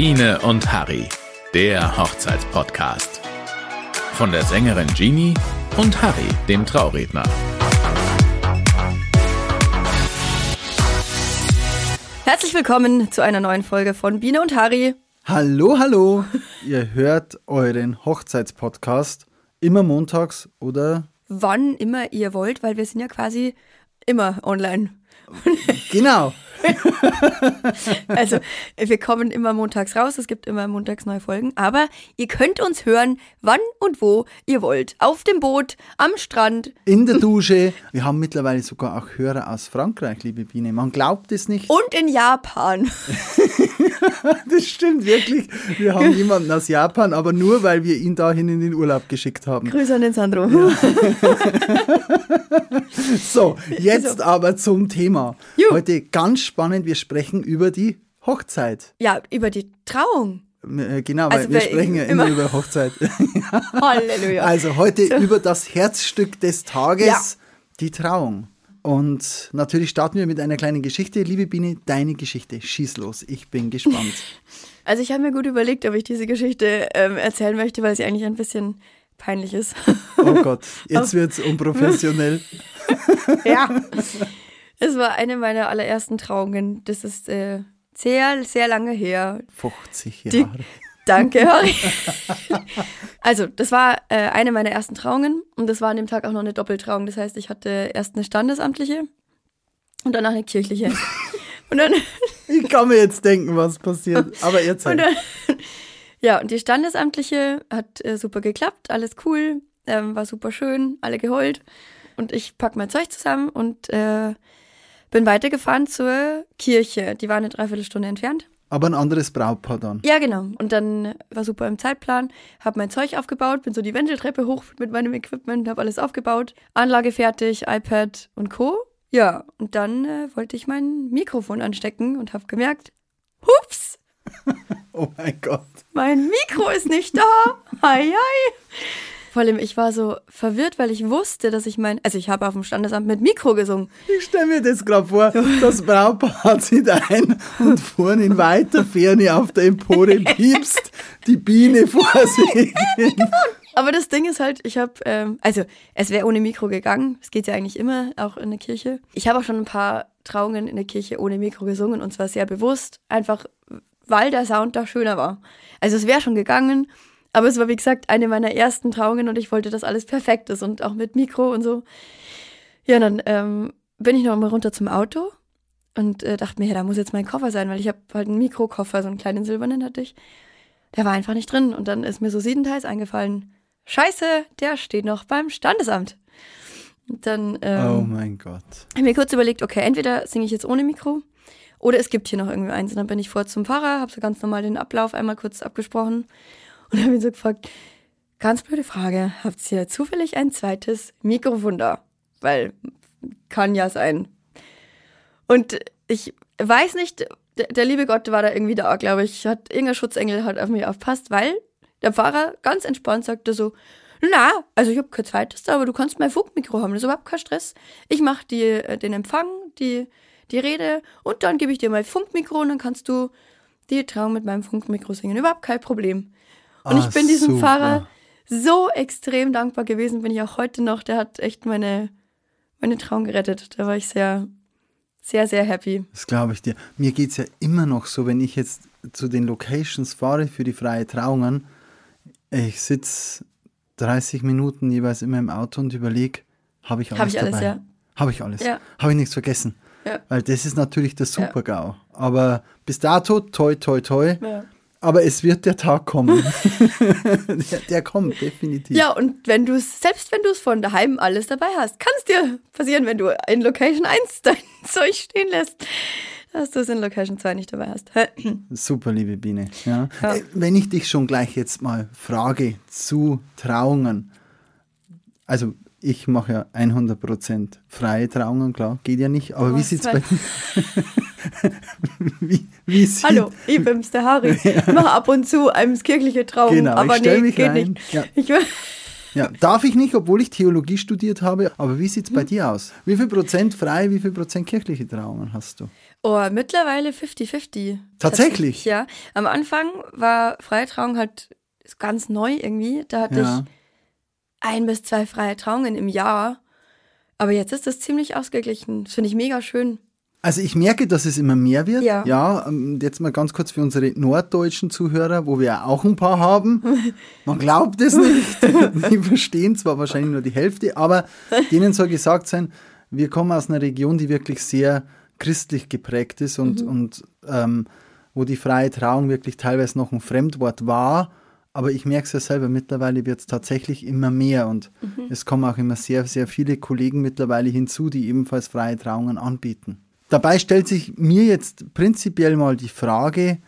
Biene und Harry, der Hochzeitspodcast. Von der Sängerin Jeannie und Harry, dem Trauredner. Herzlich willkommen zu einer neuen Folge von Biene und Harry. Hallo, hallo. Ihr hört euren Hochzeitspodcast immer montags oder Wann immer ihr wollt, weil wir sind ja quasi immer online. genau. Also, wir kommen immer montags raus, es gibt immer montags neue Folgen, aber ihr könnt uns hören, wann und wo ihr wollt. Auf dem Boot, am Strand. In der Dusche. Wir haben mittlerweile sogar auch Hörer aus Frankreich, liebe Biene. Man glaubt es nicht. Und in Japan. Das stimmt wirklich. Wir haben jemanden aus Japan, aber nur, weil wir ihn dahin in den Urlaub geschickt haben. Grüße an den Sandro. So, jetzt aber zum Thema. Ju. Heute ganz spannend. Wir sprechen über die Hochzeit. Ja, über die Trauung. Äh, Genau, weil Also wir sprechen ja immer immer- über Hochzeit. Halleluja. Also heute über das Herzstück des Tages, Ja. die Trauung. Und natürlich starten wir mit einer kleinen Geschichte. Liebe Biene, deine Geschichte. Schieß los. Ich bin gespannt. Also ich habe mir gut überlegt, ob ich diese Geschichte ähm, erzählen möchte, weil sie eigentlich ein bisschen peinlich ist. Oh Gott, jetzt wird's unprofessionell. Ja. Es war eine meiner allerersten Trauungen. Das ist äh, sehr, sehr lange her. 50 Die- Jahre. Danke, Harry. also, das war äh, eine meiner ersten Trauungen und das war an dem Tag auch noch eine Doppeltrauung. Das heißt, ich hatte erst eine standesamtliche und danach eine kirchliche. Und dann, Ich kann mir jetzt denken, was passiert. Aber jetzt halt. ja, und die standesamtliche hat äh, super geklappt, alles cool, ähm, war super schön, alle geheult. Und ich pack mein Zeug zusammen und äh, bin weitergefahren zur Kirche. Die war eine Dreiviertelstunde entfernt. Aber ein anderes Brautpaar dann. Ja, genau. Und dann war super im Zeitplan, habe mein Zeug aufgebaut, bin so die Wendeltreppe hoch mit meinem Equipment, habe alles aufgebaut, Anlage fertig, iPad und Co. Ja, und dann äh, wollte ich mein Mikrofon anstecken und habe gemerkt, hups, Oh mein Gott. mein Mikro ist nicht da. Hi, hi. Vor allem, ich war so verwirrt, weil ich wusste, dass ich mein, also ich habe auf dem Standesamt mit Mikro gesungen. Ich stelle mir das gerade vor, das Brautpaar zieht ein und vorne in weiter Ferne auf der Empore piepst die Biene vor sich hin. Aber das Ding ist halt, ich habe, ähm, also es wäre ohne Mikro gegangen. Es geht ja eigentlich immer, auch in der Kirche. Ich habe auch schon ein paar Trauungen in der Kirche ohne Mikro gesungen und zwar sehr bewusst, einfach weil der Sound da schöner war. Also es wäre schon gegangen, aber es war wie gesagt eine meiner ersten Trauungen und ich wollte, dass alles perfekt ist und auch mit Mikro und so. Ja, dann ähm, bin ich noch mal runter zum Auto und äh, dachte mir, ja, da muss jetzt mein Koffer sein, weil ich habe halt einen Mikrokoffer, so einen kleinen silbernen hatte ich. Der war einfach nicht drin und dann ist mir so siebenteils eingefallen, Scheiße, der steht noch beim Standesamt. Und dann ähm, Oh mein Gott. habe ich mir kurz überlegt, okay, entweder singe ich jetzt ohne Mikro oder es gibt hier noch irgendwie eins. Und dann bin ich vor zum Pfarrer, habe so ganz normal den Ablauf einmal kurz abgesprochen und habe ihn so gefragt, ganz blöde Frage, habt ihr zufällig ein zweites Mikrofon da? Weil kann ja sein. Und ich weiß nicht, der, der liebe Gott war da irgendwie da, glaube ich. Hat irgendein Schutzengel hat auf mich aufpasst, weil der Pfarrer ganz entspannt sagte so, na, also ich habe kein zweites da, aber du kannst mein Funkmikro haben, das ist überhaupt kein Stress. Ich mache äh, den Empfang, die, die Rede und dann gebe ich dir mein Funkmikro und dann kannst du die Trauung mit meinem Funkmikro singen. Überhaupt kein Problem. Und Ah, ich bin diesem super. Pfarrer so extrem dankbar gewesen, bin ich auch heute noch. Der hat echt meine, meine Trauung gerettet. Da war ich sehr, sehr, sehr happy. Das glaube ich dir. Mir geht es ja immer noch so, wenn ich jetzt zu den Locations fahre für die freie Trauungen. Ich sitze 30 Minuten jeweils immer im Auto und überlege, habe ich alles Hab ich alles, dabei? ja. Habe ich alles? Ja. Habe ich nichts vergessen? Ja. Weil das ist natürlich der Super-GAU. Aber bis dato, toi, toi, toi. Ja. Aber es wird der Tag kommen. der, der kommt, definitiv. Ja, und wenn du es, selbst wenn du es von daheim alles dabei hast, kann es dir passieren, wenn du in Location 1 dein Zeug stehen lässt, dass du es in Location 2 nicht dabei hast. Super, liebe Biene. Ja. Ja. Äh, Wenn ich dich schon gleich jetzt mal frage zu Trauungen, also ich mache ja 100% freie Trauungen, klar, geht ja nicht, aber wie sieht es bei wie, wie sieht, Hallo, ich bin's, der Harry. Ich mache ab und zu eine kirchliche Trauung, Genau, ich aber stell nee, mich geht rein. nicht. Ja. Ich, Ja, darf ich nicht, obwohl ich Theologie studiert habe. Aber wie sieht es bei dir aus? Wie viel Prozent frei, wie viel Prozent kirchliche Trauungen hast du? Oh, mittlerweile 50-50. Tatsächlich? Ja. Am Anfang war freie Trauung halt ganz neu irgendwie. Da hatte Ja. ich ein bis zwei freie Trauungen im Jahr. Aber jetzt ist das ziemlich ausgeglichen. Das finde ich mega schön. Also ich merke, dass es immer mehr wird. Ja. ja ähm, jetzt mal ganz kurz für unsere norddeutschen Zuhörer, wo wir ja auch ein paar haben. Man glaubt es nicht. Die verstehen zwar wahrscheinlich nur die Hälfte, aber denen soll gesagt sein, wir kommen aus einer Region, die wirklich sehr christlich geprägt ist und, und ähm, wo die freie Trauung wirklich teilweise noch ein Fremdwort war. Aber ich merke es ja selber, mittlerweile wird es tatsächlich immer mehr und es kommen auch immer sehr, sehr viele Kollegen mittlerweile hinzu, die ebenfalls freie Trauungen anbieten. Dabei stellt sich mir jetzt prinzipiell mal die Frage,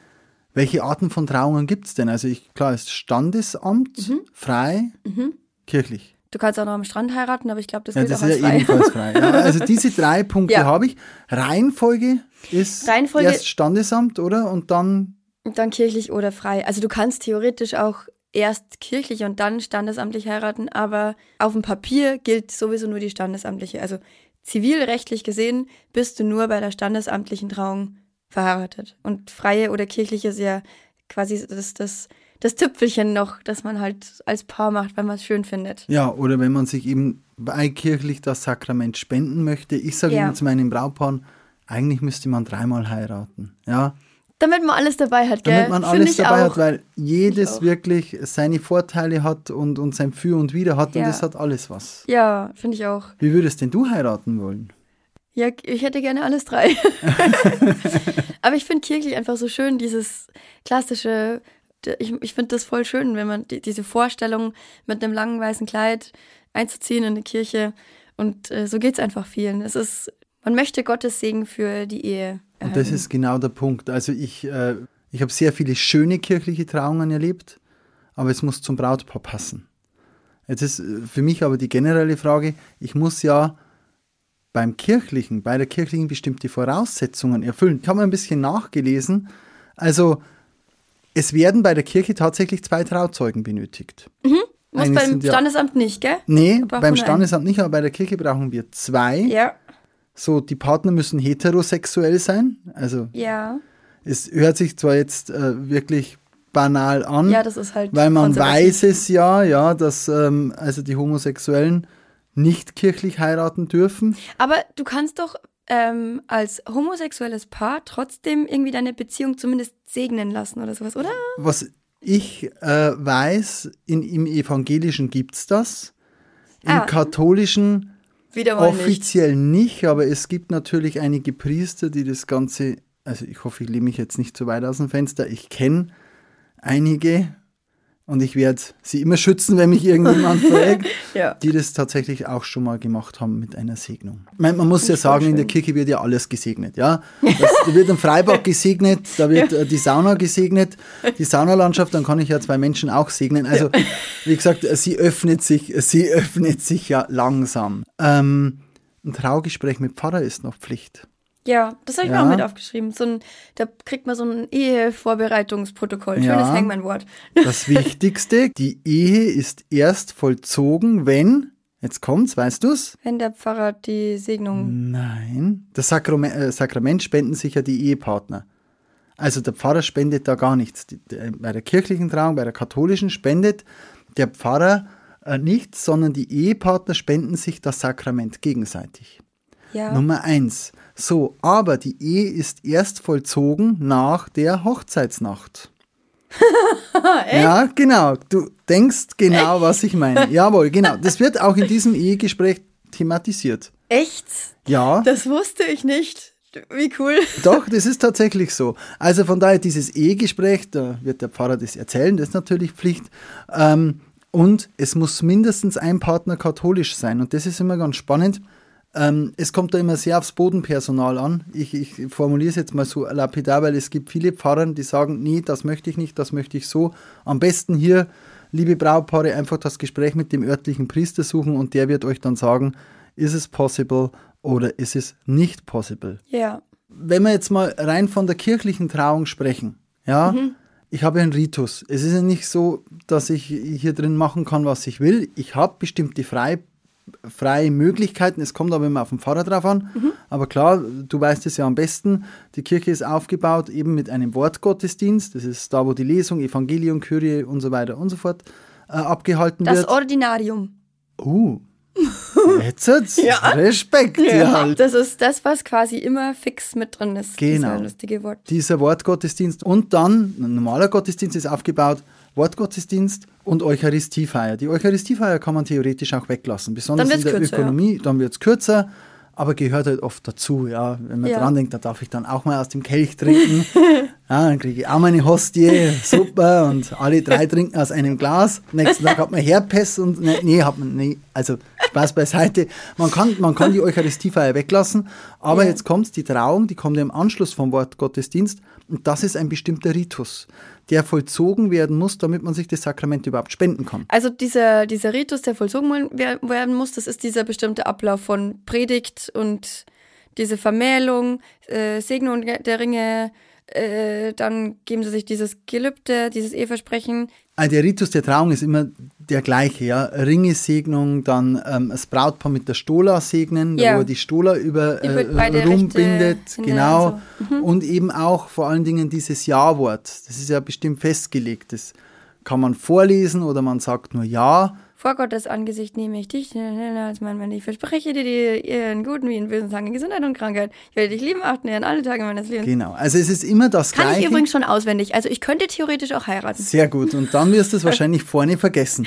welche Arten von Trauungen gibt es denn? Also ich, klar, ist Standesamt, frei, kirchlich. Du kannst auch noch am Strand heiraten, aber ich glaube, das Ja, das ist ja frei. ebenfalls frei. Ja, also diese drei Punkte Ja. habe ich. Reihenfolge ist Reihenfolge- erst Standesamt, oder? Und dann, dann kirchlich oder frei. Also du kannst theoretisch auch erst kirchlich und dann standesamtlich heiraten, aber auf dem Papier gilt sowieso nur die standesamtliche. Also zivilrechtlich gesehen bist du nur bei der standesamtlichen Trauung verheiratet. Und freie oder kirchliche ist ja quasi das, das, das Tüpfelchen noch, das man halt als Paar macht, wenn man es schön findet. ja, oder wenn man sich eben bei kirchlich das Sakrament spenden möchte. Ich sage Ja. immer zu meinen Brautpaaren, eigentlich müsste man dreimal heiraten. Ja, Damit man alles dabei hat, gell? damit man Find alles ich dabei auch. hat, weil jedes wirklich seine Vorteile hat und, und sein Für und Wider hat und Ja. das hat alles was. Ja, finde ich auch. Wie würdest denn du heiraten wollen? Ja, ich hätte gerne alles drei. Aber ich finde kirchlich einfach so schön, dieses klassische, ich, ich finde das voll schön, wenn man die, diese Vorstellung mit einem langen weißen Kleid einzuziehen in eine Kirche. Und äh, so geht es einfach vielen. Es ist, man möchte Gottes Segen für die Ehe. Und das ist genau der Punkt. Also ich, äh, ich habe sehr viele schöne kirchliche Trauungen erlebt, aber es muss zum Brautpaar passen. Jetzt ist äh, für mich aber die generelle Frage, ich muss ja beim kirchlichen, bei der kirchlichen bestimmte Voraussetzungen erfüllen. Ich habe mal ein bisschen nachgelesen. Also es werden bei der Kirche tatsächlich zwei Trauzeugen benötigt. Muss Eigentlich beim sind ja- Standesamt nicht, gell? Nee, beim Standesamt nicht, aber bei der Kirche brauchen wir zwei. Ja, So, die Partner müssen heterosexuell sein. Also ja. es hört sich zwar jetzt äh, wirklich banal an, Ja, halt. weil man weiß es ja, ja, dass ähm, also die Homosexuellen nicht kirchlich heiraten dürfen. Aber du kannst doch ähm, als homosexuelles Paar trotzdem irgendwie deine Beziehung zumindest segnen lassen oder sowas, oder? Was ich äh, weiß, in, im Evangelischen gibt es das. Im Ah. Katholischen Wieder mal nicht. offiziell nicht. aber es gibt natürlich einige Priester, die das Ganze, also ich hoffe, ich lehne mich jetzt nicht zu weit aus dem Fenster, ich kenne einige und ich werde sie immer schützen, wenn mich irgendjemand fragt, Ja. die das tatsächlich auch schon mal gemacht haben mit einer Segnung. Meine, man muss ja sagen, in der schön. Kirche wird ja alles gesegnet, ja. Das, da wird ein Freibad gesegnet, da wird äh, die Sauna gesegnet, die Saunalandschaft, dann kann ich ja zwei Menschen auch segnen. Also, wie gesagt, sie öffnet sich, sie öffnet sich ja langsam. Ähm, ein Traugespräch mit Pfarrer ist noch Pflicht. Ja, das habe ich Ja. mir auch mit aufgeschrieben. So ein, da kriegt man so ein Ehevorbereitungsprotokoll. Schönes Ja. Hangman-Wort. Das Wichtigste, die Ehe ist erst vollzogen, wenn, jetzt kommt's, weißt du's? Wenn der Pfarrer die Segnung. Nein. Das Sakrament, äh, Sakrament spenden sich ja die Ehepartner. Also der Pfarrer spendet da gar nichts. Bei der kirchlichen Trauung, bei der katholischen spendet der Pfarrer äh, nichts, sondern die Ehepartner spenden sich das Sakrament gegenseitig. Ja. Nummer eins. So, aber die Ehe ist erst vollzogen nach der Hochzeitsnacht. ja, genau. Du denkst genau, was ich meine. Jawohl, genau. Das wird auch in diesem Ehegespräch thematisiert. Echt? Ja. Das wusste ich nicht. Wie cool. Doch, das ist tatsächlich so. Also von daher dieses Ehegespräch, da wird der Pfarrer das erzählen, das ist natürlich Pflicht. Ähm, und es muss mindestens ein Partner katholisch sein. Und das ist immer ganz spannend. Ähm, es kommt da immer sehr aufs Bodenpersonal an. Ich, ich formuliere es jetzt mal so lapidar, weil es gibt viele Pfarrer, die sagen, nee, das möchte ich nicht, das möchte ich so. Am besten hier, liebe Brautpaare, einfach das Gespräch mit dem örtlichen Priester suchen und der wird euch dann sagen, ist es possible oder ist es nicht possible Ja. wenn wir jetzt mal rein von der kirchlichen Trauung sprechen, ja, ich habe einen Ritus. Es ist ja nicht so, dass ich hier drin machen kann, was ich will. Ich habe bestimmte frei, freie Möglichkeiten. Es kommt aber immer auf den Pfarrer drauf an. Mhm. Aber klar, du weißt es ja am besten. Die Kirche ist aufgebaut eben mit einem Wortgottesdienst. Das ist da, wo die Lesung, Evangelium, Kyrie und so weiter und so fort äh, abgehalten Das wird. Ordinarium. Uh, jetzt hat's. Respekt. Ja. halt. Das ist das, was quasi immer fix mit drin ist. Genau. Dieser lustige Wort. Dieser Wortgottesdienst. Und dann, ein normaler Gottesdienst ist aufgebaut, Wortgottesdienst und Eucharistiefeier. Die Eucharistiefeier kann man theoretisch auch weglassen, besonders in der kürzer, Ökonomie. Dann wird es kürzer, aber gehört halt oft dazu. Ja, wenn man Ja. dran denkt, da darf ich dann auch mal aus dem Kelch trinken. ja, dann kriege ich auch meine Hostie, super. Und alle drei trinken aus einem Glas. Nächsten Tag hat man Herpes und ne, nee, hat man nee. Also Spaß beiseite. Man kann, man kann die Eucharistiefeier weglassen, aber Ja. jetzt kommt die Trauung, die kommt ja im Anschluss vom Wort Gottesdienst und das ist ein bestimmter Ritus, der vollzogen werden muss, damit man sich das Sakrament überhaupt spenden kann. Also dieser, dieser Ritus, der vollzogen wer- werden muss, das ist dieser bestimmte Ablauf von Predigt und diese Vermählung, äh, Segnung der Ringe, äh, dann geben sie sich dieses Gelübde, dieses Eheversprechen. Also der Ritus der Trauung ist immer der gleiche, ja. Ringesegnung, dann ähm, das Brautpaar mit der Stola segnen, Ja. wo er die Stola über, äh, rumbindet, genau. also, Und eben auch vor allen Dingen dieses Ja-Wort. Das ist ja bestimmt festgelegt. Das kann man vorlesen oder man sagt nur Ja. Vor Gottes Angesicht nehme ich dich, als mein Mann, ich verspreche dir, ihren guten wie in bösen Tagen Gesundheit und Krankheit. Ich werde dich lieben, achten, ehren alle Tage meines Lebens. Genau. Also es ist immer das Kann Gleiche. ich übrigens schon auswendig. Also ich könnte theoretisch auch heiraten. Sehr gut. Und dann wirst du es wahrscheinlich vorne vergessen.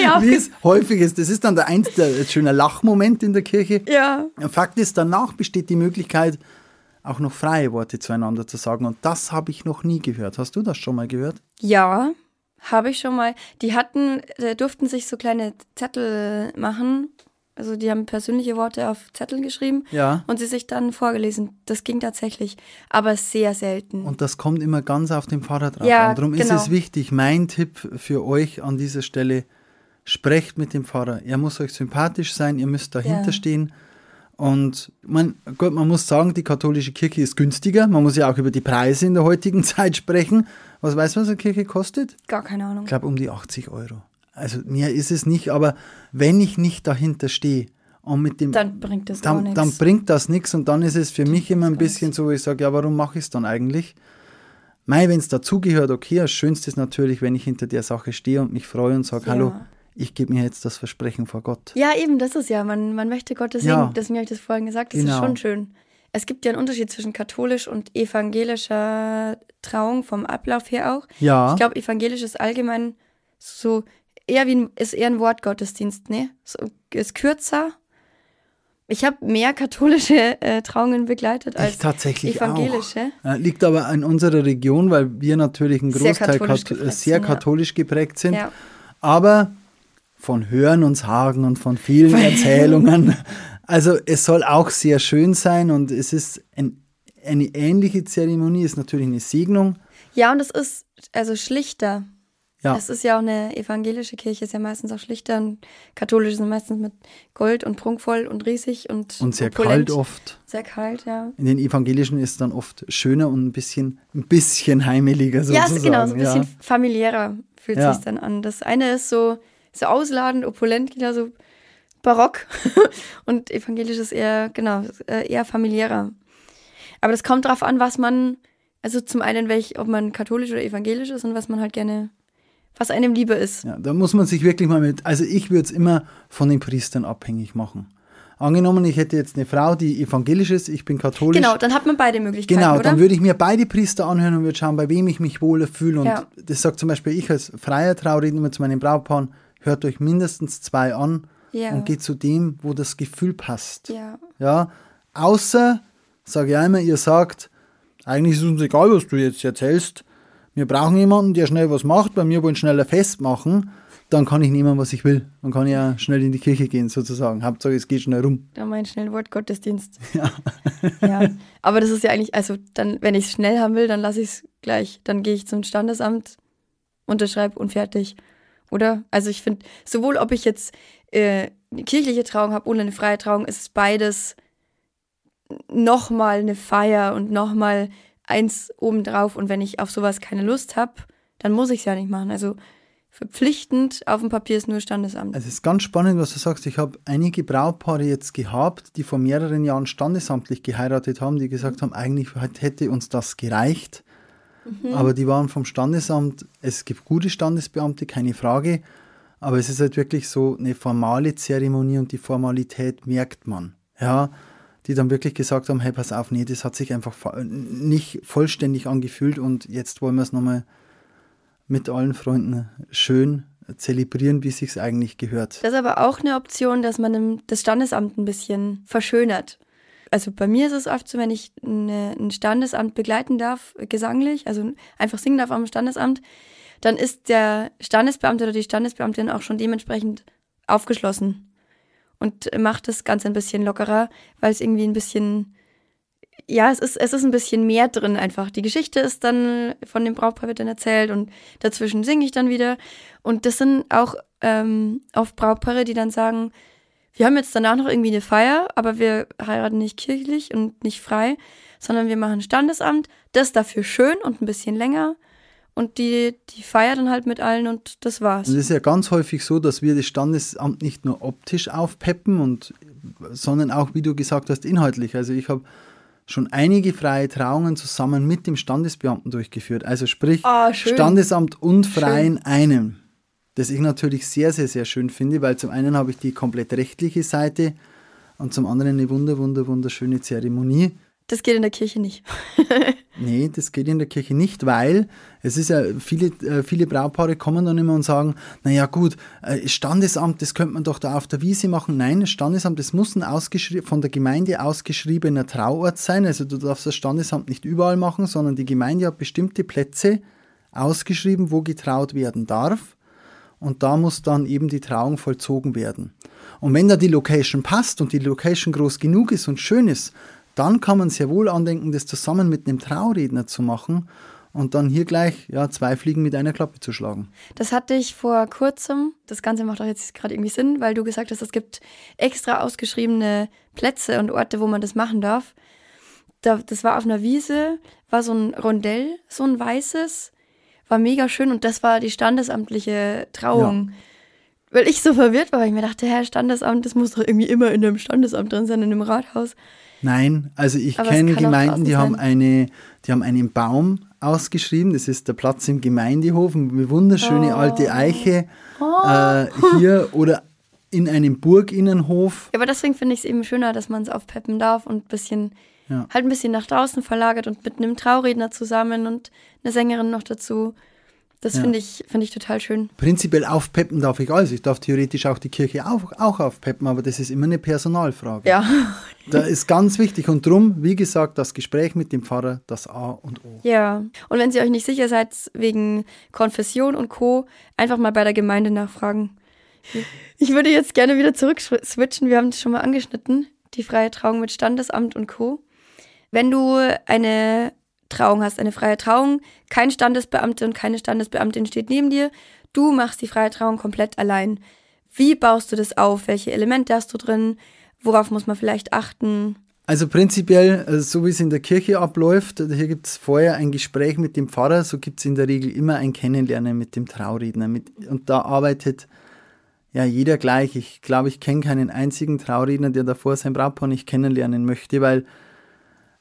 Ja, Wie es häufig ist. Das ist dann der eins der schöner Lachmoment in der Kirche. ja. Fakt ist, danach besteht die Möglichkeit, auch noch freie Worte zueinander zu sagen. Und das habe ich noch nie gehört. Hast du das schon mal gehört? Ja, habe ich schon mal. Die hatten, äh, durften sich so kleine Zettel machen. Also die haben persönliche Worte auf Zettel geschrieben Ja. und sie sich dann vorgelesen. Das ging tatsächlich, aber sehr selten. Und das kommt immer ganz auf den Pfarrer drauf Ja, an. Darum genau. ist es wichtig, mein Tipp für euch an dieser Stelle, sprecht mit dem Pfarrer. Er muss euch sympathisch sein, ihr müsst dahinter Ja. stehen. Und man, gut, man muss sagen, die katholische Kirche ist günstiger. Man muss ja auch über die Preise in der heutigen Zeit sprechen. Was weißt du, was eine Kirche kostet? Gar keine Ahnung. Ich glaube um die 80 Euro. Also mehr ist es nicht, aber wenn ich nicht dahinter stehe und mit dem Dann bringt das dann, nichts. dann bringt das nichts und dann ist es für mich immer ein bisschen so, wo ich sage, ja, warum mache ich es dann eigentlich? Mei, wenn es dazugehört, okay, das Schönste ist natürlich, wenn ich hinter der Sache stehe und mich freue und sage, Ja. hallo, ich gebe mir jetzt das Versprechen vor Gott. Ja, eben, das ist ja, man, man möchte Gottes Ja. Segen. Deswegen habe ich das vorhin gesagt, das Genau. ist schon schön. Es gibt ja einen Unterschied zwischen katholisch und evangelischer Trauung vom Ablauf her auch. Ja, Ich glaube, evangelisch ist allgemein so eher wie ein, ist eher ein Wortgottesdienst, ne? So, ist kürzer. Ich habe mehr katholische äh, Trauungen begleitet als ich tatsächlich evangelische. auch. Äh, Liegt aber an unserer Region, weil wir natürlich ein Sehr Großteil katholisch kat- äh, geprägt sehr sind, ja. katholisch geprägt sind. Ja. Aber von Hören und Sagen und von vielen Erzählungen. Also es soll auch sehr schön sein und es ist ein, eine ähnliche Zeremonie, ist natürlich eine Segnung. ja, und es ist also schlichter. Ja, Es ist ja auch eine evangelische Kirche, ist ja meistens auch schlichter und katholische sind meistens mit Gold und prunkvoll und riesig und, und sehr opulent. kalt oft. Sehr kalt, ja. In den evangelischen ist es dann oft schöner und ein bisschen, ein bisschen heimeliger Ja, sozusagen. ist genau, so ein bisschen ja. familiärer fühlt Ja. sich dann an. Das eine ist so, so ausladend, opulent, genau so barock und evangelisch ist eher, genau, äh, eher familiärer. Aber das kommt drauf an, was man, also zum einen, welch, ob man katholisch oder evangelisch ist und was man halt gerne, was einem lieber ist. Ja, da muss man sich wirklich mal mit, also ich würde es immer von den Priestern abhängig machen. Angenommen, ich hätte jetzt eine Frau, die evangelisch ist, ich bin katholisch. Genau, dann hat man beide Möglichkeiten, Genau, oder? dann würde ich mir beide Priester anhören und würde schauen, bei wem ich mich wohler fühle. Und Ja. das sagt zum Beispiel ich als freier Trauredner immer zu meinen Brautpaaren, hört euch mindestens zwei an Ja. und geht zu dem, wo das Gefühl passt. ja. Ja, außer, sage ich einmal, ihr sagt, eigentlich ist es uns egal, was du jetzt erzählst. Wir brauchen jemanden, der schnell was macht, bei mir wollen schneller festmachen. Dann kann ich nehmen, was ich will. Dann kann ich ja schnell in die Kirche gehen, sozusagen. Hauptsache, es geht schnell rum. Da mein schnell Wortgottesdienst. Ja. ja. Aber das ist ja eigentlich, also dann, wenn ich es schnell haben will, dann lasse ich es gleich. Dann gehe ich zum Standesamt, unterschreibe und fertig. Oder? Also ich finde, sowohl ob ich jetzt äh, eine kirchliche Trauung habe oder eine freie Trauung, ist es beides nochmal eine Feier und nochmal eins obendrauf und wenn ich auf sowas keine Lust habe, dann muss ich es ja nicht machen. Also verpflichtend auf dem Papier ist nur Standesamt. Es ist ganz spannend, was du sagst. Ich habe einige Brautpaare jetzt gehabt, die vor mehreren Jahren standesamtlich geheiratet haben, die gesagt haben, eigentlich hätte uns das gereicht. Mhm. Aber die waren vom Standesamt, es gibt gute Standesbeamte, keine Frage. Aber es ist halt wirklich so eine formale Zeremonie und die Formalität merkt man. Ja, die dann wirklich gesagt haben, hey, pass auf, nee, das hat sich einfach nicht vollständig angefühlt und jetzt wollen wir es nochmal mit allen Freunden schön zelebrieren, wie es sich eigentlich gehört. Das ist aber auch eine Option, dass man das Standesamt ein bisschen verschönert. Also bei mir ist es oft so, wenn ich eine, ein Standesamt begleiten darf, gesanglich, also einfach singen darf am Standesamt, dann ist der Standesbeamte oder die Standesbeamtin auch schon dementsprechend aufgeschlossen und macht das Ganze ein bisschen lockerer, weil es irgendwie ein bisschen ja, es ist, es ist ein bisschen mehr drin einfach. Die Geschichte ist dann von dem Brautpaar wird dann erzählt und dazwischen singe ich dann wieder. Und das sind auch ähm, oft Brautpaare, die dann sagen, wir haben jetzt danach noch irgendwie eine Feier, aber wir heiraten nicht kirchlich und nicht frei, sondern wir machen Standesamt, das dafür schön und ein bisschen länger. Und die, die Feier dann halt mit allen und das war's. Und es ist ja ganz häufig so, dass wir das Standesamt nicht nur optisch aufpeppen, und, sondern auch, wie du gesagt hast, inhaltlich. Also ich habe schon einige freie Trauungen zusammen mit dem Standesbeamten durchgeführt. Also sprich oh, Standesamt und frei in einem. Das ich natürlich sehr, sehr, sehr schön finde, weil zum einen habe ich die komplett rechtliche Seite und zum anderen eine wunder, wunder, wunderschöne Zeremonie. Das geht in der Kirche nicht. nee, das geht in der Kirche nicht, weil es ist ja, viele, äh, viele Braupaare kommen dann immer und sagen, naja gut, äh, Standesamt, das könnte man doch da auf der Wiese machen. Nein, das Standesamt, das muss ein von der Gemeinde ausgeschriebener Trauort sein. Also du darfst das Standesamt nicht überall machen, sondern die Gemeinde hat bestimmte Plätze ausgeschrieben, wo getraut werden darf. Und da muss dann eben die Trauung vollzogen werden. Und wenn da die Location passt und die Location groß genug ist und schön ist, dann kann man sehr wohl andenken, das zusammen mit einem Trauredner zu machen und dann hier gleich ja, zwei Fliegen mit einer Klappe zu schlagen. Das hatte ich vor kurzem. Das Ganze macht auch jetzt gerade irgendwie Sinn, weil du gesagt hast, es gibt extra ausgeschriebene Plätze und Orte, wo man das machen darf. das war auf einer Wiese, war so ein Rondell, so ein weißes, war mega schön und das war die standesamtliche Trauung. Ja. Weil ich so verwirrt war, weil ich mir dachte, Herr Standesamt, das muss doch irgendwie immer in einem Standesamt drin sein, in einem Rathaus. Nein, also ich kenne Gemeinden, die haben, eine, die haben einen Baum ausgeschrieben. Das ist der Platz im Gemeindehof, eine wunderschöne oh. alte Eiche oh. äh, hier oder in einem Burginnenhof. Ja, aber deswegen finde ich es eben schöner, dass man es aufpeppen darf und ein bisschen, ja. halt ein bisschen nach draußen verlagert und mit einem Trauredner zusammen und eine Sängerin noch dazu. Das ja. finde ich, find ich total schön. Prinzipiell aufpeppen darf ich alles. Ich darf theoretisch auch die Kirche auch, auch aufpeppen, aber das ist immer eine Personalfrage. Ja. Da ist ganz wichtig. Und drum, wie gesagt, das Gespräch mit dem Pfarrer, das A und O. Ja. Und wenn Sie euch nicht sicher seid, wegen Konfession und Co., einfach mal bei der Gemeinde nachfragen. Ich würde jetzt gerne wieder zurück switchen. Wir haben das schon mal angeschnitten. Die freie Trauung mit Standesamt und Co. Wenn du eine Trauung hast, eine freie Trauung, kein Standesbeamte und keine Standesbeamtin steht neben dir, du machst die freie Trauung komplett allein. Wie baust du das auf? Welche Elemente hast du drin? Worauf muss man vielleicht achten? Also prinzipiell, äh, so wie es in der Kirche abläuft, hier gibt es vorher ein Gespräch mit dem Pfarrer, so gibt es in der Regel immer ein Kennenlernen mit dem Trauredner. Mit, und da arbeitet ja jeder gleich. Ich glaube, ich kenne keinen einzigen Trauredner, der davor sein Brautpaar nicht kennenlernen möchte, weil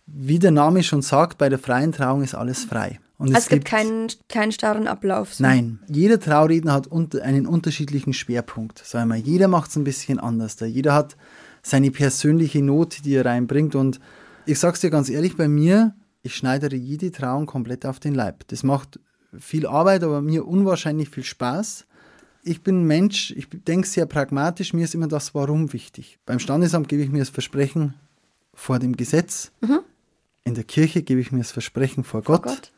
wie der Name schon sagt, bei der freien Trauung ist alles frei. Und also es, gibt, gibt keinen, keinen starren Ablauf. So. Nein, jeder Trauredner hat unter, einen unterschiedlichen Schwerpunkt. Sagen wir, jeder macht es ein bisschen anders. Da. Jeder hat seine persönliche Note, die er reinbringt. Und ich sag's dir ganz ehrlich, bei mir, ich schneidere jede Trauung komplett auf den Leib. Das macht viel Arbeit, aber mir unwahrscheinlich viel Spaß. Ich bin ein Mensch, ich denke sehr pragmatisch, mir ist immer das Warum wichtig. Beim Standesamt gebe ich mir das Versprechen vor dem Gesetz. Mhm. In der Kirche gebe ich mir das Versprechen vor Gott. Vor Gott.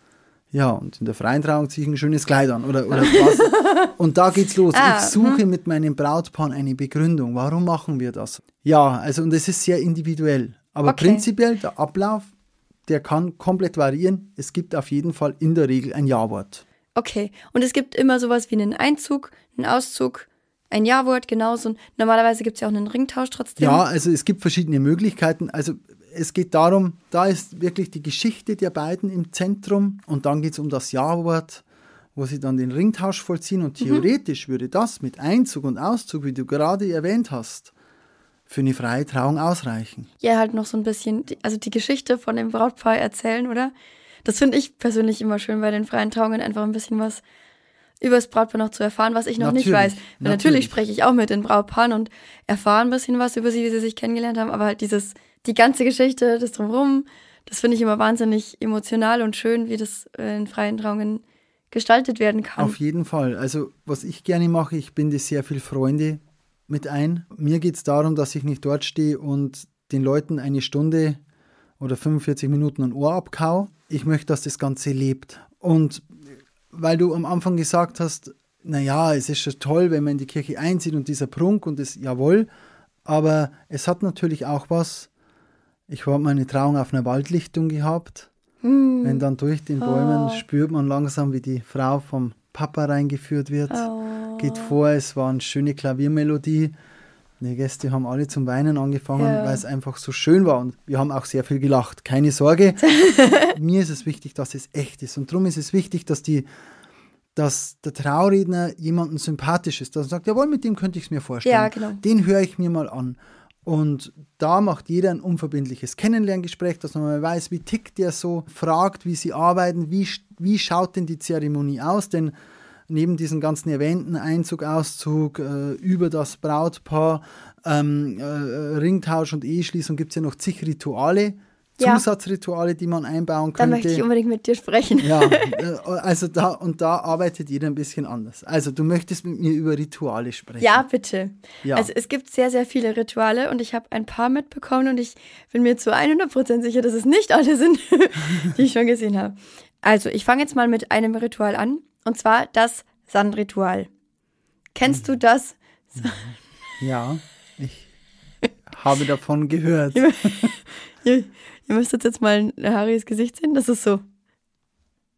Ja, und in der freien Trauung ziehe ich ein schönes Kleid an oder, oder was. und da geht's los. Ah, ich suche hm. mit meinem Brautpaar eine Begründung. Warum machen wir das? Ja, also und es ist sehr individuell. Aber okay. prinzipiell der Ablauf, der kann komplett variieren. Es gibt auf jeden Fall in der Regel ein Ja-Wort. Okay, und es gibt immer sowas wie einen Einzug, einen Auszug, ein Ja-Wort genauso. Normalerweise gibt es ja auch einen Ringtausch trotzdem. Ja, also es gibt verschiedene Möglichkeiten. Also es geht darum, da ist wirklich die Geschichte der beiden im Zentrum und dann geht es um das Ja-Wort, wo sie dann den Ringtausch vollziehen und theoretisch mhm. würde das mit Einzug und Auszug, wie du gerade erwähnt hast, für eine freie Trauung ausreichen. Ja, halt noch so ein bisschen, also die Geschichte von dem Brautpaar erzählen, oder? Das finde ich persönlich immer schön bei den freien Trauungen, einfach ein bisschen was über das Brautpaar noch zu erfahren, was ich noch natürlich, nicht weiß. Weil natürlich. natürlich spreche ich auch mit den Brautpaaren und erfahre ein bisschen was über sie, wie sie sich kennengelernt haben, aber halt dieses, die ganze Geschichte, das drumherum, das finde ich immer wahnsinnig emotional und schön, wie das in freien Trauungen gestaltet werden kann. Auf jeden Fall. Also, was ich gerne mache, ich binde sehr viel Freunde mit ein. Mir geht es darum, dass ich nicht dort stehe und den Leuten eine Stunde oder 45 Minuten ein Ohr abkau. Ich möchte, dass das Ganze lebt. Und weil du am Anfang gesagt hast, naja, es ist schon toll, wenn man in die Kirche einzieht und dieser Prunk und das, jawohl, aber es hat natürlich auch was. Ich habe meine Trauung auf einer Waldlichtung gehabt. Hm. Wenn dann durch den Bäumen oh. spürt man langsam, wie die Frau vom Papa reingeführt wird. Oh. Geht vor, es war eine schöne Klaviermelodie. Die Gäste haben alle zum Weinen angefangen, ja. weil es einfach so schön war. Und wir haben auch sehr viel gelacht. Keine Sorge. Mir ist es wichtig, dass es echt ist. Und darum ist es wichtig, dass die dass der Trauredner jemanden sympathisch ist, dass er sagt, jawohl, mit dem könnte ich es mir vorstellen. Ja, genau. Den höre ich mir mal an. Und da macht jeder ein unverbindliches Kennenlerngespräch, dass man mal weiß, wie tickt der so, fragt, wie sie arbeiten, wie, wie schaut denn die Zeremonie aus, denn neben diesen ganzen erwähnten Einzug, Auszug, äh, über das Brautpaar, ähm, äh, Ringtausch und Eheschließung gibt es ja noch zig Rituale. Zusatzrituale, die man einbauen könnte. Da möchte ich unbedingt mit dir sprechen. Ja, äh, also da und da arbeitet jeder ein bisschen anders. Also du möchtest mit mir über Rituale sprechen. Ja, bitte. Ja. Also es gibt sehr, sehr viele Rituale und ich habe ein paar mitbekommen und ich bin mir zu 100% sicher, dass es nicht alle sind, die ich schon gesehen habe. Also ich fange jetzt mal mit einem Ritual an und zwar das Sandritual. Kennst du das? Ja, ich habe davon gehört. ihr, müsstet jetzt mal Harrys Gesicht sehen. Das ist so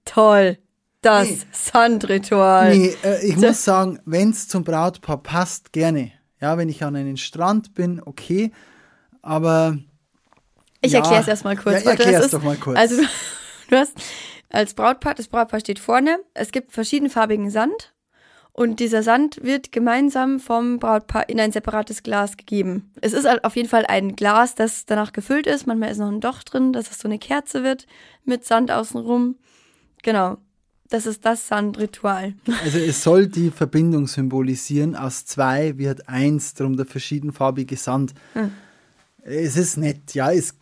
toll. Das nee. Sandritual. Nee, äh, ich so. muss sagen, wenn es zum Brautpaar passt, gerne. Ja, wenn ich an einen Strand bin, okay. Aber. Ich ja, erkläre es erstmal kurz. Ja, erklär es doch mal kurz. Also, du hast als Brautpaar, das Brautpaar steht vorne. Es gibt verschiedenfarbigen Sand und dieser Sand wird gemeinsam vom Brautpaar in ein separates Glas gegeben. Es ist auf jeden Fall ein Glas, das danach gefüllt ist. Manchmal ist noch ein Doch drin, dass es so eine Kerze wird mit Sand außenrum. Genau. Das ist das Sandritual. Also es soll die Verbindung symbolisieren. Aus zwei wird eins, darum der verschiedenfarbige Sand. Hm. Es ist nett, ja. Es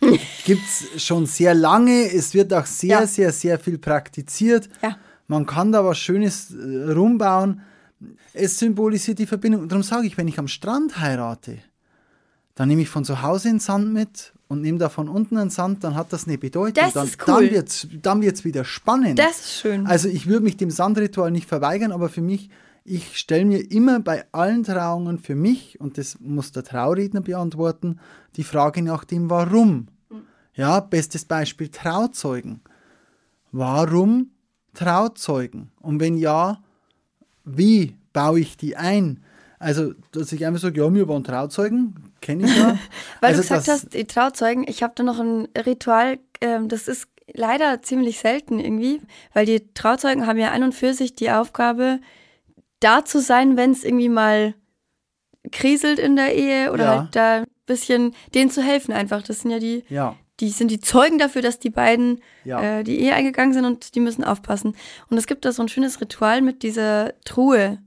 gibt es schon sehr lange. Es wird auch sehr, ja. sehr, sehr viel praktiziert. Ja. Man kann da was Schönes äh, rumbauen. Es symbolisiert die Verbindung. Und darum sage ich, wenn ich am Strand heirate, dann nehme ich von zu Hause einen Sand mit und nehme da von unten einen Sand, dann hat das eine Bedeutung. Das dann, ist cool. Dann wird es dann wird's wieder spannend. Das ist schön. Also ich würde mich dem Sandritual nicht verweigern, aber für mich ich stelle mir immer bei allen Trauungen für mich, und das muss der Trauredner beantworten, die Frage nach dem Warum. Ja, bestes Beispiel Trauzeugen. Warum Trauzeugen? Und wenn ja, wie baue ich die ein? Also, dass ich einfach sage, ja, wir waren Trauzeugen, kenne ich ja. Weil also du gesagt hast, die Trauzeugen, ich habe da noch ein Ritual, ähm, das ist leider ziemlich selten irgendwie, weil die Trauzeugen haben ja an und für sich die Aufgabe, da zu sein, wenn es irgendwie mal kriselt in der Ehe oder ja. halt da ein bisschen denen zu helfen einfach. Das sind ja die, ja. Die sind die Zeugen dafür, dass die beiden ja. äh, die Ehe eingegangen sind und die müssen aufpassen. Und es gibt da so ein schönes Ritual mit dieser Truhe.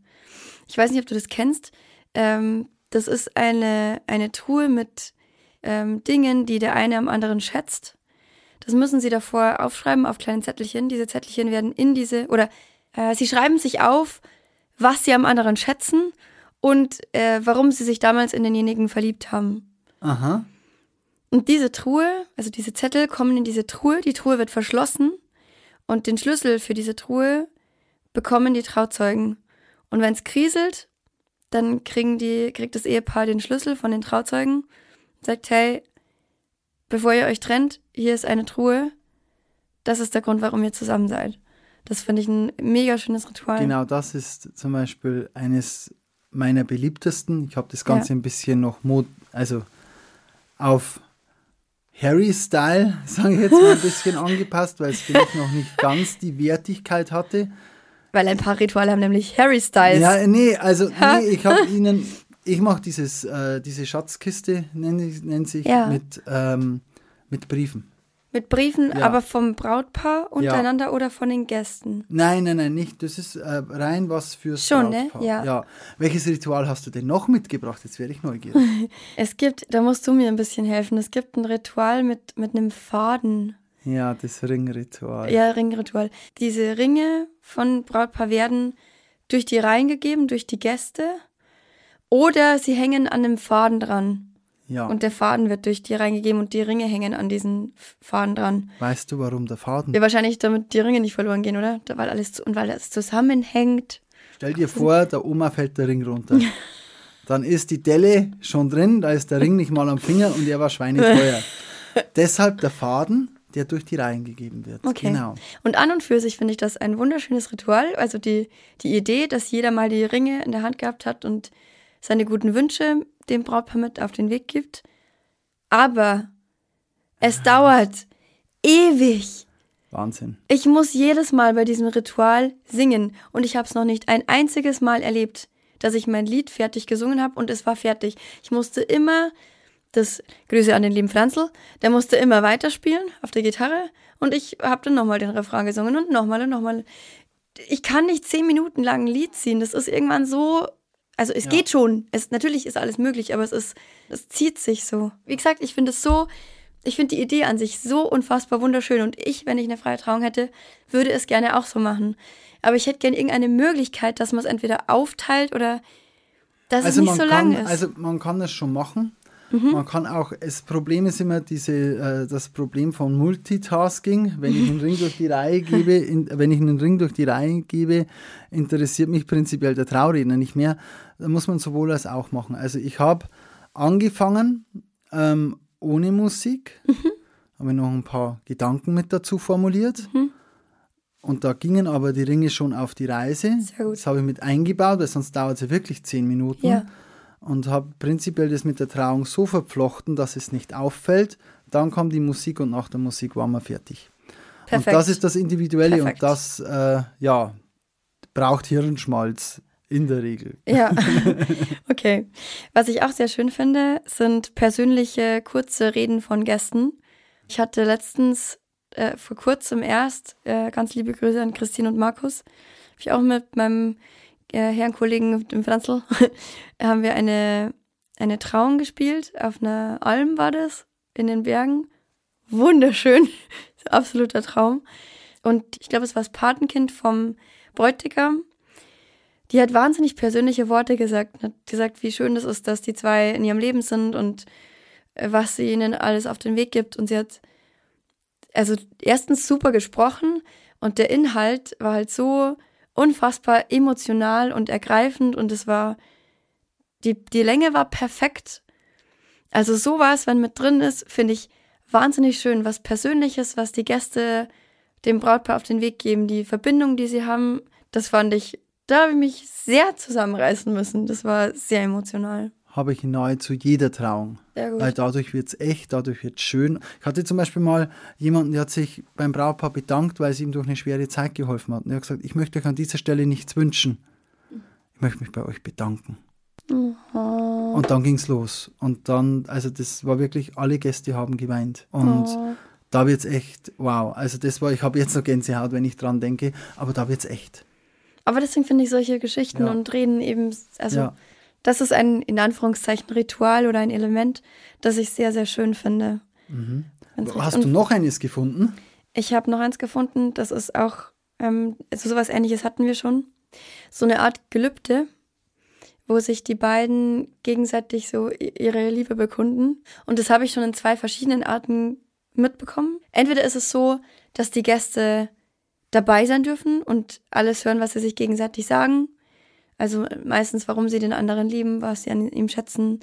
Ich weiß nicht, ob du das kennst. Ähm, das ist eine, eine Truhe mit ähm, Dingen, die der eine am anderen schätzt. Das müssen sie davor aufschreiben auf kleinen Zettelchen. Diese Zettelchen werden in diese, oder äh, sie schreiben sich auf, was sie am anderen schätzen und äh, warum sie sich damals in denjenigen verliebt haben. Aha. Und diese Truhe, also diese Zettel kommen in diese Truhe, die Truhe wird verschlossen und den Schlüssel für diese Truhe bekommen die Trauzeugen. Und wenn es kriselt, dann kriegen die, kriegt das Ehepaar den Schlüssel von den Trauzeugen und sagt, hey, bevor ihr euch trennt, hier ist eine Truhe. Das ist der Grund, warum ihr zusammen seid. Das finde ich ein mega schönes Ritual. Genau, das ist zum Beispiel eines meiner beliebtesten. Ich habe das Ganze ja. ein bisschen noch mod also auf Harry-Style, sage ich jetzt mal ein bisschen angepasst, weil es vielleicht noch nicht ganz die Wertigkeit hatte. Weil ein paar Rituale haben nämlich Harry Styles. Ja, nee, also nee, ich habe ihnen, ich mache dieses, äh, diese Schatzkiste, nennt, nennt sich, Ja. mit, ähm, mit Briefen. Mit Briefen, Ja. aber vom Brautpaar untereinander oder von den Gästen. Nein, nein, nein, nicht. Das ist äh, rein was fürs Schon, ne? Brautpaar. Ja. ja. Welches Ritual hast du denn noch mitgebracht? Jetzt werde ich neugierig. Es gibt, da musst du mir ein bisschen helfen, es gibt ein Ritual mit, mit einem Faden. ja, das Ringritual. Ja, Ringritual. Diese Ringe von Brautpaar werden durch die Reihen gegeben, durch die Gäste. Oder sie hängen an einem Faden dran. Ja. Und der Faden wird durch die Reihen gegeben und die Ringe hängen an diesen Faden dran. weißt du, warum der Faden? Ja, wahrscheinlich damit die Ringe nicht verloren gehen, oder? Da- Weil alles, zu- und weil das zusammenhängt. Stell dir vor, der Oma fällt der Ring runter. Dann ist die Delle schon drin, da ist der Ring nicht mal am Finger und er war schweineteuer. Deshalb der Faden, der durch die Reihen gegeben wird. Okay. Genau. Und an und für sich finde ich das ein wunderschönes Ritual. Also die, die Idee, dass jeder mal die Ringe in der Hand gehabt hat und seine guten Wünsche dem Brautpaar mit auf den Weg gibt. Aber es dauert ewig. Wahnsinn. Ich muss jedes Mal bei diesem Ritual singen und ich habe es noch nicht ein einziges Mal erlebt, dass ich mein Lied fertig gesungen habe und es war fertig. Ich musste immer das Grüße an den lieben Franzl, der musste immer weiterspielen auf der Gitarre und ich habe dann nochmal den Refrain gesungen und nochmal und nochmal. Ich kann nicht zehn Minuten lang ein Lied ziehen. Das ist irgendwann so. Also es Ja. geht schon. Es, natürlich ist alles möglich, aber es ist, es zieht sich so. Wie gesagt, ich finde es so, ich finde die Idee an sich so unfassbar wunderschön und ich, wenn ich eine freie Trauung hätte, würde es gerne auch so machen. Aber ich hätte gerne irgendeine Möglichkeit, dass man es entweder aufteilt oder dass Also es nicht so kann, lang ist. Also man kann das schon machen. Man kann auch, das Problem ist immer diese, äh, das Problem von Multitasking. Wenn ich einen Ring durch die Reihe gebe, in, wenn ich einen Ring durch die Reihe gebe, interessiert mich prinzipiell der Trauredner nicht mehr. Da muss man sowohl als auch machen. Also ich habe angefangen ähm, ohne Musik, Mhm. habe noch ein paar Gedanken mit dazu formuliert. Mhm. Und da gingen aber die Ringe schon auf die Reise. Das habe ich mit eingebaut, weil sonst dauert es ja wirklich zehn Minuten ja. Und habe prinzipiell das mit der Trauung so verflochten, dass es nicht auffällt. Dann kam die Musik und nach der Musik waren wir fertig. Perfekt. Und das ist das Individuelle Perfekt. und das äh, ja, braucht Hirnschmalz in der Regel. Ja, okay. Was ich auch sehr schön finde, sind persönliche kurze Reden von Gästen. Ich hatte letztens äh, vor kurzem erst, äh, ganz liebe Grüße an Christine und Markus, hab ich auch mit meinem äh, Herrenkollegen, dem Franzl, haben wir eine, eine Trauung gespielt. Auf einer Alm war das, in den Bergen. Wunderschön, absoluter Traum. Und ich glaube, es war das Patenkind vom Bräutigam. Die hat wahnsinnig persönliche Worte gesagt. Hat gesagt, wie schön das ist, dass die zwei in ihrem Leben sind und äh, was sie ihnen alles auf den Weg gibt. Und sie hat also erstens super gesprochen und der Inhalt war halt so unfassbar emotional und ergreifend und es war, die, die Länge war perfekt. Also sowas, wenn mit drin ist, finde ich wahnsinnig schön. Was Persönliches, was die Gäste dem Brautpaar auf den Weg geben, die Verbindung, die sie haben, das fand ich, da habe ich mich sehr zusammenreißen müssen. Das war sehr emotional. Habe ich in nahezu jeder Trauung. Weil dadurch wird es echt, dadurch wird es schön. Ich hatte zum Beispiel mal jemanden, der hat sich beim Brautpaar bedankt, weil sie ihm durch eine schwere Zeit geholfen hat. Und er hat gesagt, ich möchte euch an dieser Stelle nichts wünschen. Ich möchte mich bei euch bedanken. Oh. Und dann ging es los. Und dann, also das war wirklich, alle Gäste haben geweint. Und Oh. da wird es echt, wow. Also das war, ich habe jetzt noch Gänsehaut, wenn ich dran denke, aber da wird es echt. Aber deswegen finde ich solche Geschichten Ja. und Reden eben, also Ja. Das ist ein, in Anführungszeichen, Ritual oder ein Element, das ich sehr, sehr schön finde. Mhm. Hast du noch eines gefunden? Ich habe noch eins gefunden, das ist auch, ähm, also sowas ähnliches hatten wir schon. So eine Art Gelübde, wo sich die beiden gegenseitig so ihre Liebe bekunden. Und das habe ich schon in zwei verschiedenen Arten mitbekommen. Entweder ist es so, dass die Gäste dabei sein dürfen und alles hören, was sie sich gegenseitig sagen. Also meistens, warum sie den anderen lieben, was sie an ihm schätzen,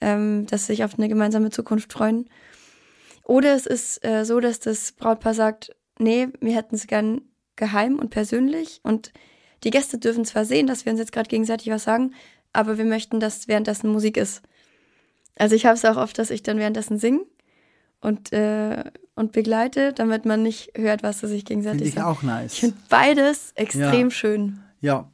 ähm, dass sie sich auf eine gemeinsame Zukunft freuen. Oder es ist äh, so, dass das Brautpaar sagt, nee, wir hätten es gern geheim und persönlich und die Gäste dürfen zwar sehen, dass wir uns jetzt gerade gegenseitig was sagen, aber wir möchten, dass währenddessen Musik ist. Also ich habe es auch oft, dass ich dann währenddessen singe und, äh, und begleite, damit man nicht hört, was sie sich Finde gegenseitig ich sagen. auch nice. Ich finde beides extrem Ja. schön. ja,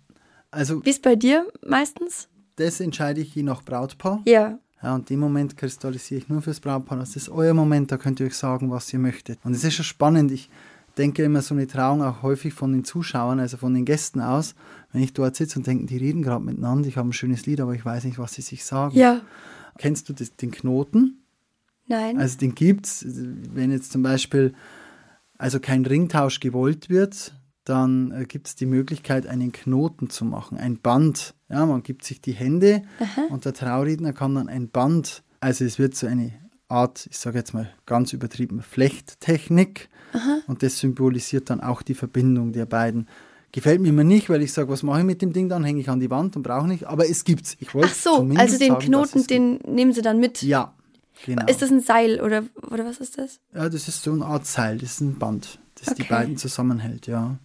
also Wie ist bei dir meistens? das entscheide ich je nach Brautpaar. Ja. Ja, und den Moment kristallisiere ich nur fürs Brautpaar. Das ist euer Moment, da könnt ihr euch sagen, was ihr möchtet. Und es ist schon spannend. Ich denke immer so eine Trauung auch häufig von den Zuschauern, also von den Gästen aus. Wenn ich dort sitze und denke, die reden gerade miteinander, ich habe ein schönes Lied, aber ich weiß nicht, was sie sich sagen. Ja. Kennst du das, den Knoten? Nein. Also den gibt's, wenn jetzt zum Beispiel also kein Ringtausch gewollt wird, dann äh, gibt es die Möglichkeit, einen Knoten zu machen, ein Band. Ja, man gibt sich die Hände und der Trauredner kann dann ein Band, also es wird so eine Art, ich sage jetzt mal ganz übertrieben, Flechttechnik und das symbolisiert dann auch die Verbindung der beiden. Gefällt mir immer nicht, weil ich sage, was mache ich mit dem Ding dann? Hänge ich an die Wand und brauche nicht. Aber es gibt's. Ich wollte Ach so, also den sagen, Knoten, es gibt. den nehmen sie dann mit. Ja, genau. Ist das ein Seil oder, oder was ist das? Ja, das ist so eine Art Seil, das ist ein Band, das die Okay. beiden zusammenhält, ja.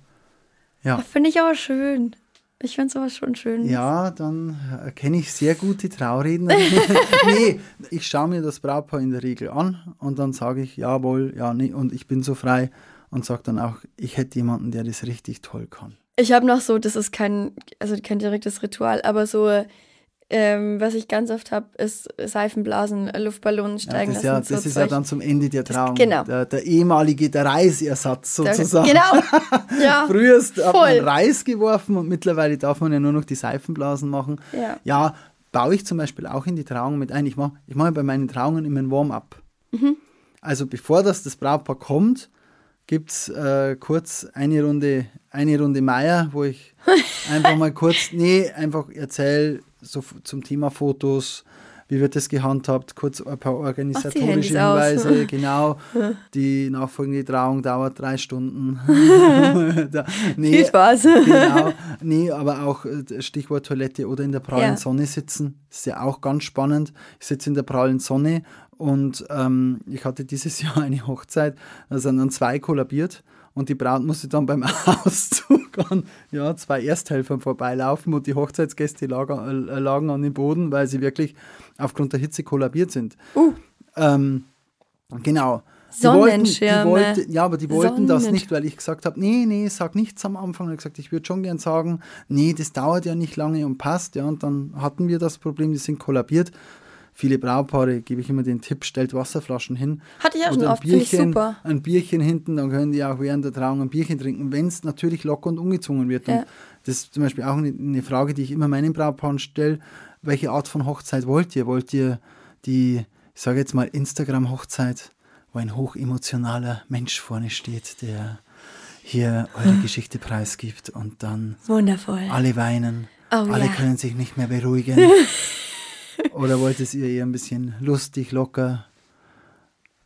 Ja, Finde ich aber schön. Ich finde sowas schon schön. ja dann erkenne ich sehr gut die Trauredner. nee, ich schaue mir das Brautpaar in der Regel an und dann sage ich, jawohl, ja, nee, und ich bin so frei und sage dann auch, ich hätte jemanden, der das richtig toll kann. Ich habe noch so, das ist kein, also kein direktes Ritual, aber so, ähm, was ich ganz oft habe, ist Seifenblasen, Luftballonen Ja, steigen das ist ja, lassen. das so ist ja dann zum Ende der Trauung. genau. Der, der ehemalige, der Reiseersatz Da- sozusagen. Genau. Ja. Früher hat man. Reis geworfen und mittlerweile darf man ja nur noch die Seifenblasen machen. Ja. Ja, baue ich zum Beispiel auch in die Trauung mit ein. Ich mache ich mach bei meinen Trauungen immer ein Warm-up. Mhm. Also bevor das, das Brautpaar kommt, gibt es äh, kurz eine Runde, eine Runde Meier, wo ich einfach mal kurz, nee, einfach erzähle so zum Thema Fotos, wie wird das gehandhabt, kurz ein paar organisatorische. Hinweise, genau. Die nachfolgende Trauung dauert drei Stunden. nee, Viel Spaß. genau. Nee, aber auch äh, Stichwort Toilette oder in der prallen Ja. Sonne sitzen. ist ja auch ganz spannend. Ich sitze in der prallen Sonne und ähm, ich hatte dieses Jahr eine Hochzeit, da sind dann zwei kollabiert und die Braut musste dann beim Auszug an ja, zwei Ersthelfern vorbeilaufen und die Hochzeitsgäste lagen, äh, lagen an dem Boden, weil sie wirklich aufgrund der Hitze kollabiert sind. Uh. Ähm, genau. Die wollten, die Sonnenschirme. wollten, ja, aber die wollten das nicht, weil ich gesagt habe, nee, nee, sag nichts am Anfang. Und ich gesagt, ich würde schon gern sagen, nee, das dauert ja nicht lange und passt. Ja, und dann hatten wir das Problem, die sind kollabiert. Viele Braupaare gebe ich immer den Tipp, stellt Wasserflaschen hin. Hatte ich auch schon oft, Bierchen, super. ein Bierchen hinten, dann können die auch während der Trauung ein Bierchen trinken, wenn es natürlich locker und ungezwungen wird. Ja. Und das ist zum Beispiel auch eine, eine Frage, die ich immer meinen Braupaaren stelle. Welche Art von Hochzeit wollt ihr? Wollt ihr die, ich sage jetzt mal, Instagram-Hochzeit, wo ein hochemotionaler Mensch vorne steht, der hier eure Geschichte preisgibt und dann Wundervoll. alle weinen, Oh alle ja. können sich nicht mehr beruhigen? Oder wolltet ihr eher ein bisschen lustig, locker,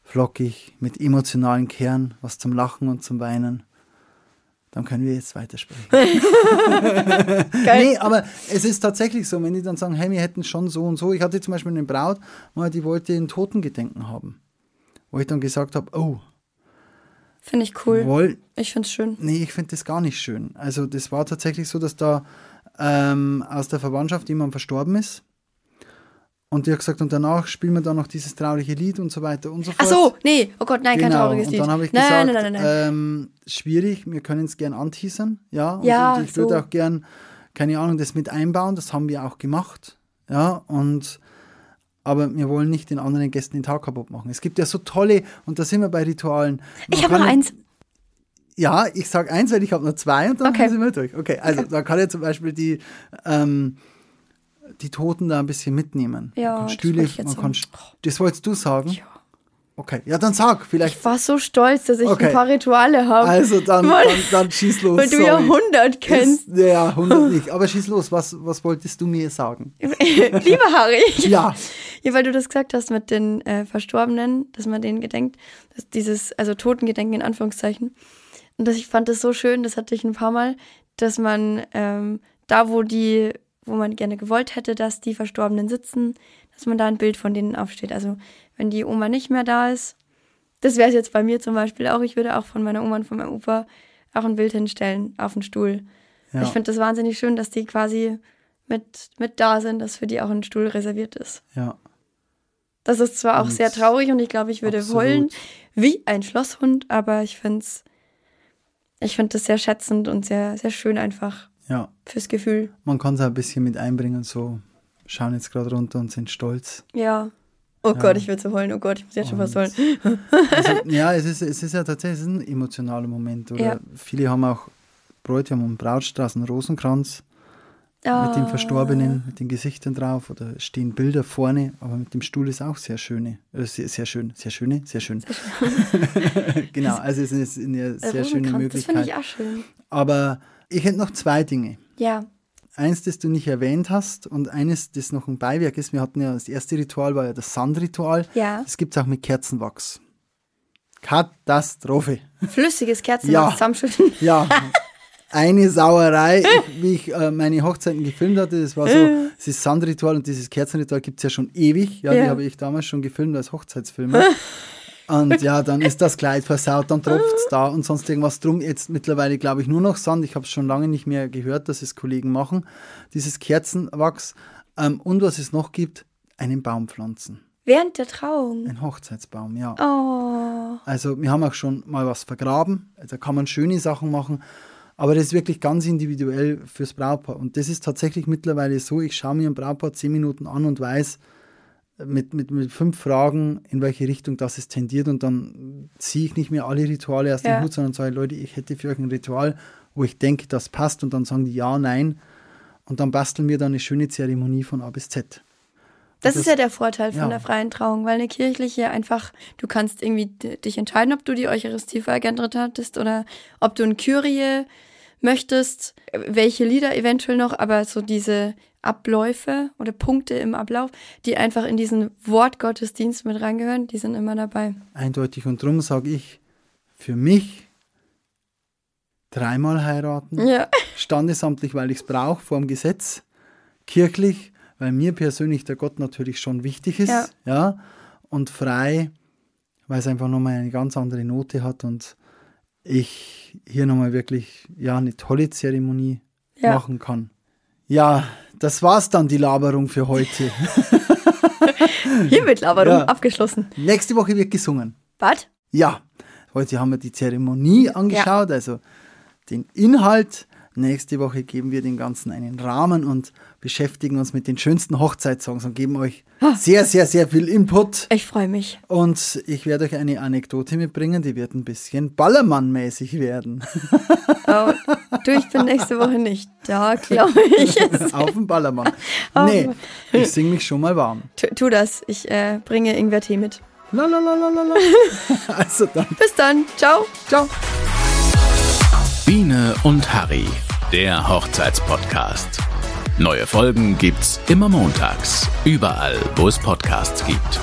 flockig, mit emotionalen Kern, was zum Lachen und zum Weinen? Dann können wir jetzt weitersprechen. Geil. Nee, aber es ist tatsächlich so, wenn die dann sagen, hey, wir hätten schon so und so. Ich hatte zum Beispiel eine Braut, die wollte ein Totengedenken haben. Wo ich dann gesagt habe, oh, Finde ich cool. woll, Ich finde es schön. nee, ich finde das gar nicht schön. Also das war tatsächlich so, dass da ähm, aus der Verwandtschaft jemand verstorben ist. Und die hat gesagt, und danach spielen wir dann noch dieses traurige Lied und so weiter und so fort. Ach so, nee, oh Gott, nein, kein Genau, trauriges und Lied. dann habe ich nein, gesagt, nein, nein, nein, nein. Ähm, schwierig, wir können es gern anteasern, ja. Und, Ja, und ich so. würde auch gern, keine Ahnung, das mit einbauen, das haben wir auch gemacht, ja. Und aber wir wollen nicht den anderen Gästen den Tag kaputt machen. Es gibt ja so tolle, und da sind wir bei Ritualen. Man ich habe noch eins. Ja, ich sage eins, weil ich habe noch zwei und dann Okay. sind wir durch. Okay, also da kann ja zum Beispiel die, ähm, die Toten da ein bisschen mitnehmen. Ja, man kann das Stühle, jetzt man kann, das wolltest du sagen? Ja. Okay, ja, dann sag, vielleicht Ich war so stolz, dass ich Okay. ein paar Rituale habe. Also dann, Weil- dann, dann schieß los. weil du ja sorry. 100 kennst. Ist, ja, 100 nicht. Aber schieß los. Was, was wolltest du mir sagen? Lieber Harry. Ja. Ja, weil du das gesagt hast mit den äh, Verstorbenen, dass man denen gedenkt, dass dieses, also Totengedenken in Anführungszeichen. Und das, ich fand das so schön, das hatte ich ein paar Mal, dass man ähm, da, wo die, wo man gerne gewollt hätte, dass die Verstorbenen sitzen, dass man da ein Bild von denen aufsteht. Also wenn die Oma nicht mehr da ist, das wäre es jetzt bei mir zum Beispiel auch. Ich würde auch von meiner Oma und von meinem Opa auch ein Bild hinstellen auf den Stuhl. Ja. Ich finde das wahnsinnig schön, dass die quasi mit, mit da sind, dass für die auch ein Stuhl reserviert ist. ja. Das ist zwar auch Und sehr traurig und ich glaube, ich würde absolut. heulen wie ein Schlosshund, aber ich finde es, ich finde das sehr schätzend und sehr, sehr schön einfach Ja, fürs Gefühl. man kann es auch ein bisschen mit einbringen, so schauen jetzt gerade runter und sind stolz. Ja. Oh Gott, ich will so heulen. Oh Gott, ich muss jetzt schon was heulen. Also, ja, es ist, es ist ja tatsächlich ein emotionaler Moment. Oder Ja. viele haben auch Bräutigam und Brautstraßen Rosenkranz Ah, mit dem Verstorbenen, mit den Gesichtern drauf oder stehen Bilder vorne, aber mit dem Stuhl ist auch sehr schöne, äh, sehr, sehr schön, sehr schöne, sehr schön. genau, also es ist eine sehr schöne Rosenkranz, Das finde Möglichkeit. ich auch schön. Aber ich hätte noch zwei Dinge. Ja. Eins, das du nicht erwähnt hast und eines, das noch ein Beiwerk ist. Wir hatten ja das erste Ritual, war ja das Sandritual. Ja. Das gibt es auch mit Kerzenwachs. Katastrophe. Flüssiges Kerzenwachs Ja. zusammenschütten. Ja, eine Sauerei. Wie ich äh, meine Hochzeiten gefilmt hatte, das war so, ist Sandritual und dieses Kerzenritual gibt es ja schon ewig. Ja, die Ja. habe ich damals schon gefilmt als Hochzeitsfilmer. Und ja, dann ist das Kleid versaut, dann tropft es da und sonst irgendwas drum. Jetzt mittlerweile glaube ich nur noch Sand. Ich habe es schon lange nicht mehr gehört, dass es Kollegen machen. Dieses Kerzenwachs. Ähm, und was es noch gibt, einen Baum pflanzen. Während der Trauung. Ein Hochzeitsbaum, ja. Oh. Also wir haben auch schon mal was vergraben. Da kann man schöne Sachen machen. Aber das ist wirklich ganz individuell fürs Brautpaar. Und das ist tatsächlich mittlerweile so, ich schaue mir ein Brautpaar zehn Minuten an und weiß mit, mit, mit fünf Fragen, in welche Richtung das es tendiert. Und dann ziehe ich nicht mehr alle Rituale aus dem Ja. Hut, sondern sage, Leute, ich hätte für euch ein Ritual, wo ich denke, das passt. Und dann sagen die ja, nein. Und dann basteln wir dann eine schöne Zeremonie von A bis Z. Das, das- ist ja der Vorteil von ja. der freien Trauung, weil eine kirchliche einfach, du kannst irgendwie dich entscheiden, ob du die Eucharistie veragent hattest oder ob du ein Kyrie möchtest, welche Lieder eventuell noch, aber so diese Abläufe oder Punkte im Ablauf, die einfach in diesen Wortgottesdienst mit reingehören, die sind immer dabei. Eindeutig. Und darum sage ich, für mich dreimal heiraten. Ja. Standesamtlich, weil ich es brauche, vor dem Gesetz. Kirchlich, weil mir persönlich der Gott natürlich schon wichtig ist. Ja. Ja. Und frei, weil es einfach nochmal eine ganz andere Note hat und ich hier nochmal wirklich ja, eine tolle Zeremonie Ja. machen kann. Ja, das war's dann, die Laberung für heute. Hiermit aber Ja. abgeschlossen. Nächste Woche wird gesungen. Was? Ja, heute haben wir die Zeremonie angeschaut, also den Inhalt. Nächste Woche geben wir dem Ganzen einen Rahmen und beschäftigen uns mit den schönsten Hochzeitssongs und geben euch sehr, sehr, sehr viel Input. Ich freue mich. Und ich werde euch eine Anekdote mitbringen, die wird ein bisschen Ballermann-mäßig werden. Oh, du, ich bin nächste Woche nicht da, glaube ich. Auf dem Ballermann. Nee, ich singe mich schon mal warm. Tu, tu das. Ich äh, bringe Ingwer-Tee mit. La, la, la, la, la, la. Also dann, Bis dann. Ciao. ciao. Biene und Harry, der Hochzeitspodcast. Neue Folgen gibt's immer montags, überall, wo es Podcasts gibt.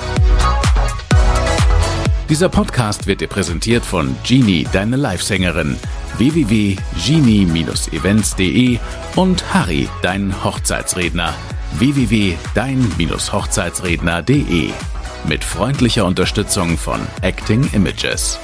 Dieser Podcast wird dir präsentiert von Genie, deine Livesängerin, www.genie-events.de und Harry, dein Hochzeitsredner, www.dein-hochzeitsredner.de mit freundlicher Unterstützung von Acting Images.